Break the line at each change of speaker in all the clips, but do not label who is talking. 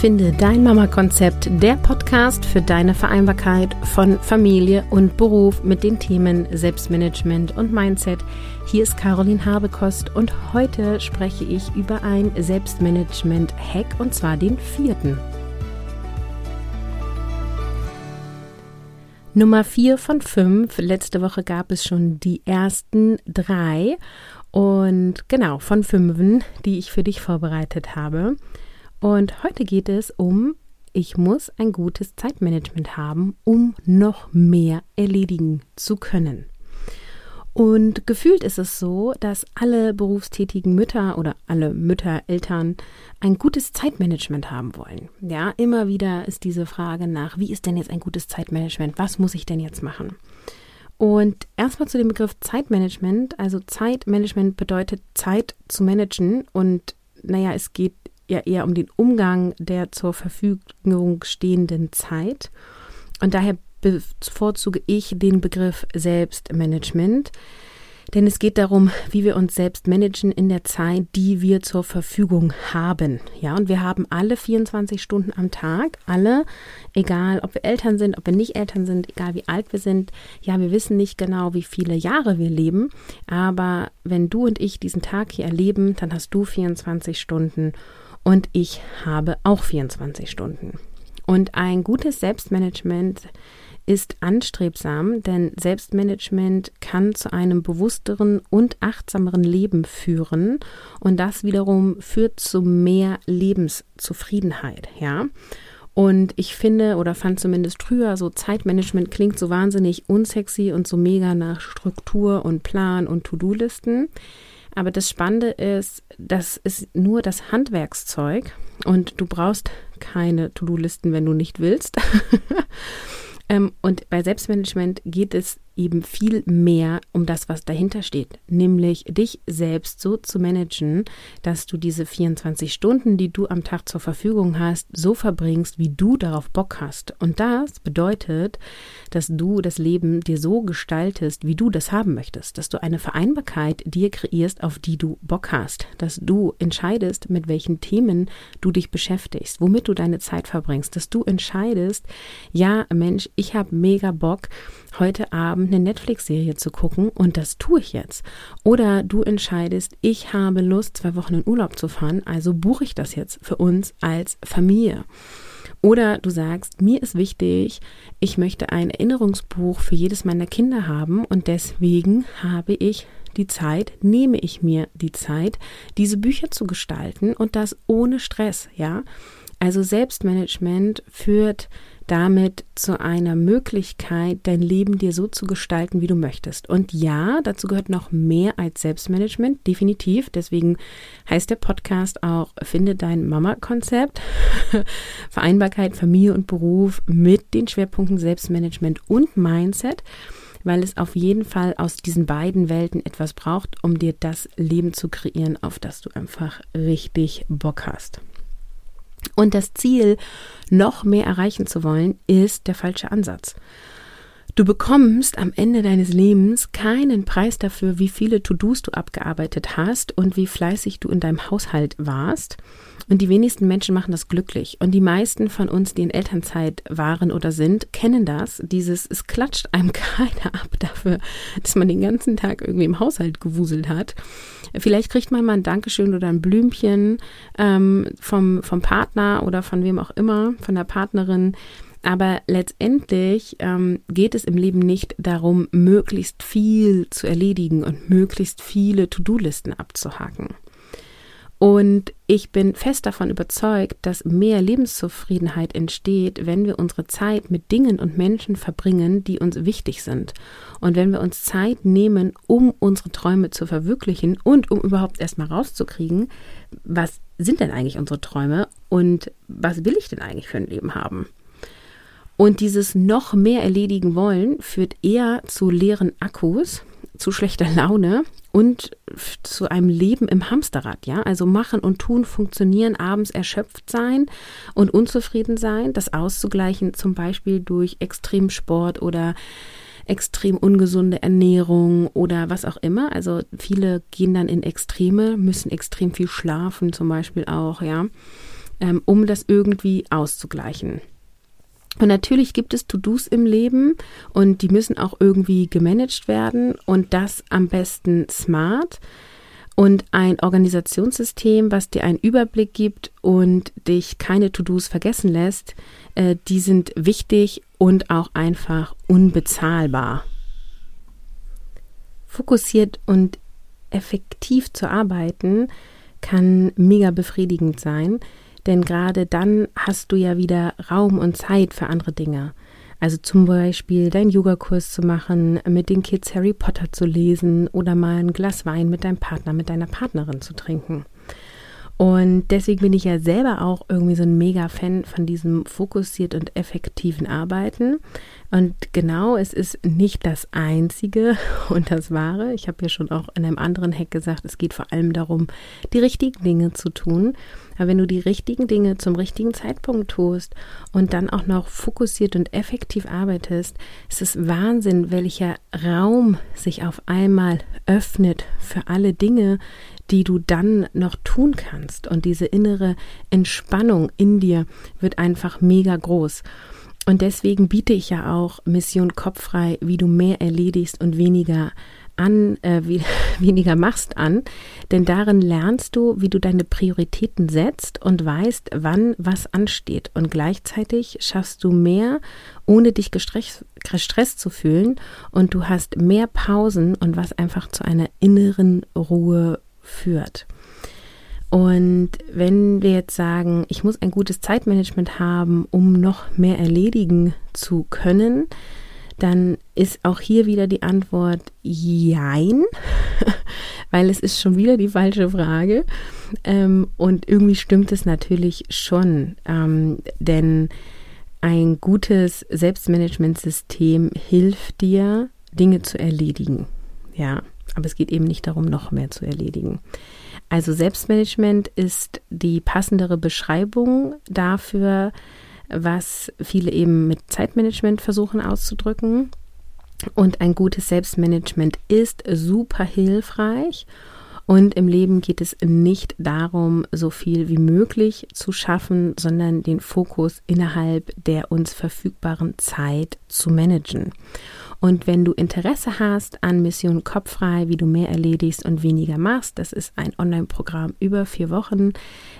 Finde dein Mama-Konzept, der Podcast für deine Vereinbarkeit von Familie und Beruf mit den Themen Selbstmanagement und Mindset. Hier ist Caroline Habekost und heute spreche ich über ein Selbstmanagement-Hack und zwar den vierten. Nummer vier von fünf. Letzte Woche gab es schon die ersten drei und genau von fünfen, die ich für dich vorbereitet habe. Und heute geht es um, ich muss ein gutes Zeitmanagement haben, um noch mehr erledigen zu können. Und gefühlt ist es so, dass alle berufstätigen Mütter oder alle Mütter, Eltern ein gutes Zeitmanagement haben wollen. Ja, immer wieder ist diese Frage nach, wie ist denn jetzt ein gutes Zeitmanagement? Was muss ich denn jetzt machen? Und erstmal zu dem Begriff Zeitmanagement. Also Zeitmanagement bedeutet Zeit zu managen und naja, es geht ja eher um den Umgang der zur Verfügung stehenden Zeit. Und daher bevorzuge ich den Begriff Selbstmanagement, denn es geht darum, wie wir uns selbst managen in der Zeit, die wir zur Verfügung haben. Ja, und wir haben alle 24 Stunden am Tag, alle, egal ob wir Eltern sind, ob wir nicht Eltern sind, egal wie alt wir sind. Ja, wir wissen nicht genau, wie viele Jahre wir leben, aber wenn du und ich diesen Tag hier erleben, dann hast du 24 Stunden und ich habe auch 24 Stunden. Und ein gutes Selbstmanagement ist anstrebsam, denn Selbstmanagement kann zu einem bewussteren und achtsameren Leben führen und das wiederum führt zu mehr Lebenszufriedenheit, ja. Und ich finde oder fand zumindest früher so Zeitmanagement klingt so wahnsinnig unsexy und so mega nach Struktur und Plan und To-Do-Listen. Aber das Spannende ist, das ist nur das Handwerkszeug und du brauchst keine To-Do-Listen, wenn du nicht willst. Ähm, und bei Selbstmanagement geht es eben viel mehr um das, was dahinter steht, nämlich dich selbst so zu managen, dass du diese 24 Stunden, die du am Tag zur Verfügung hast, so verbringst, wie du darauf Bock hast. Und das bedeutet, dass du das Leben dir so gestaltest, wie du das haben möchtest, dass du eine Vereinbarkeit dir kreierst, auf die du Bock hast, dass du entscheidest, mit welchen Themen du dich beschäftigst, womit du deine Zeit verbringst, dass du entscheidest, ja Mensch, ich habe mega Bock, heute Abend eine Netflix-Serie zu gucken und das tue ich jetzt. Oder du entscheidest, ich habe Lust, zwei Wochen in Urlaub zu fahren, also buche ich das jetzt für uns als Familie. Oder du sagst, mir ist wichtig, ich möchte ein Erinnerungsbuch für jedes meiner Kinder haben und deswegen habe ich die Zeit, nehme ich mir die Zeit, diese Bücher zu gestalten und das ohne Stress, ja? Also Selbstmanagement führt damit zu einer Möglichkeit, dein Leben dir so zu gestalten, wie du möchtest. Und ja, dazu gehört noch mehr als Selbstmanagement, definitiv. Deswegen heißt der Podcast auch Finde dein Mama-Konzept. Vereinbarkeit, Familie und Beruf mit den Schwerpunkten Selbstmanagement und Mindset weil es auf jeden Fall aus diesen beiden Welten etwas braucht, um dir das Leben zu kreieren, auf das du einfach richtig Bock hast. Und das Ziel, noch mehr erreichen zu wollen, ist der falsche Ansatz. Du bekommst am Ende deines Lebens keinen Preis dafür, wie viele To-Dos du abgearbeitet hast und wie fleißig du in deinem Haushalt warst. Und die wenigsten Menschen machen das glücklich. Und die meisten von uns, die in Elternzeit waren oder sind, kennen das. Dieses, es klatscht einem keiner ab dafür, dass man den ganzen Tag irgendwie im Haushalt gewuselt hat. Vielleicht kriegt man mal ein Dankeschön oder ein Blümchen ähm, vom, vom Partner oder von wem auch immer, von der Partnerin. Aber letztendlich ähm, geht es im Leben nicht darum, möglichst viel zu erledigen und möglichst viele To-Do-Listen abzuhaken. Und ich bin fest davon überzeugt, dass mehr Lebenszufriedenheit entsteht, wenn wir unsere Zeit mit Dingen und Menschen verbringen, die uns wichtig sind. Und wenn wir uns Zeit nehmen, um unsere Träume zu verwirklichen und um überhaupt erstmal rauszukriegen, was sind denn eigentlich unsere Träume und was will ich denn eigentlich für ein Leben haben? Und dieses noch mehr erledigen wollen führt eher zu leeren Akkus, zu schlechter Laune und zu einem Leben im Hamsterrad, ja? Also machen und tun, funktionieren, abends erschöpft sein und unzufrieden sein, das auszugleichen zum Beispiel durch Extremsport oder extrem ungesunde Ernährung oder was auch immer. Also viele gehen dann in Extreme, müssen extrem viel schlafen zum Beispiel auch, ja ähm, um das irgendwie auszugleichen. Und natürlich gibt es To-Dos im Leben und die müssen auch irgendwie gemanagt werden und das am besten smart und ein Organisationssystem, was dir einen Überblick gibt und dich keine To-Dos vergessen lässt, äh, die sind wichtig und auch einfach unbezahlbar. Fokussiert und effektiv zu arbeiten kann mega befriedigend sein, denn gerade dann hast du ja wieder Raum und Zeit für andere Dinge. Also zum Beispiel deinen Yogakurs zu machen, mit den Kids Harry Potter zu lesen oder mal ein Glas Wein mit deinem Partner, mit deiner Partnerin zu trinken. Und deswegen bin ich ja selber auch irgendwie so ein Mega-Fan von diesem fokussiert und effektiven Arbeiten. Und genau, es ist nicht das Einzige und das Wahre. Ich habe ja schon auch in einem anderen Hack gesagt, es geht vor allem darum, die richtigen Dinge zu tun. Aber wenn du die richtigen Dinge zum richtigen Zeitpunkt tust und dann auch noch fokussiert und effektiv arbeitest, ist es Wahnsinn, welcher Raum sich auf einmal öffnet für alle Dinge, die du dann noch tun kannst. Und diese innere Entspannung in dir wird einfach mega groß. Und deswegen biete ich ja auch Mission Kopffrei, wie du mehr erledigst und weniger an, äh, wie, weniger machst an, denn darin lernst du, wie du deine Prioritäten setzt und weißt, wann was ansteht. Und gleichzeitig schaffst du mehr, ohne dich gestresst, gestresst zu fühlen und du hast mehr Pausen und was einfach zu einer inneren Ruhe führt. Und wenn wir jetzt sagen, ich muss ein gutes Zeitmanagement haben, um noch mehr erledigen zu können, dann ist auch hier wieder die Antwort Jein, weil es ist schon wieder die falsche Frage. Ähm, und irgendwie stimmt es natürlich schon, ähm, denn ein gutes Selbstmanagementsystem hilft dir, Dinge zu erledigen. Ja, aber es geht eben nicht darum, noch mehr zu erledigen. Also Selbstmanagement ist die passendere Beschreibung dafür, was viele eben mit Zeitmanagement versuchen auszudrücken. Und ein gutes Selbstmanagement ist super hilfreich. Und im Leben geht es nicht darum, so viel wie möglich zu schaffen, sondern den Fokus innerhalb der uns verfügbaren Zeit zu managen. Und wenn du Interesse hast an Mission Kopffrei, wie du mehr erledigst und weniger machst, das ist ein Online-Programm über vier Wochen,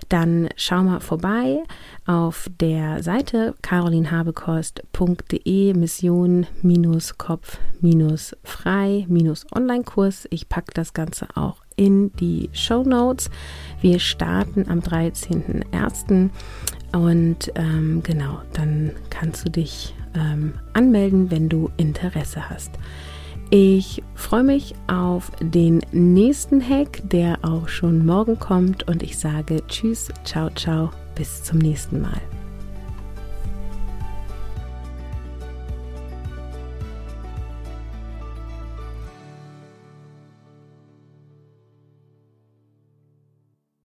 dann schau mal vorbei auf der Seite carolinhabekost.de Mission-Kopf-Frei-Online-Kurs. Ich packe das Ganze auch in die Show Notes. Wir starten am 13.01. Und ähm, genau, dann kannst du dich ähm, anmelden, wenn du Interesse hast. Ich freue mich auf den nächsten Hack, der auch schon morgen kommt und ich sage Tschüss, ciao, ciao, bis zum nächsten Mal.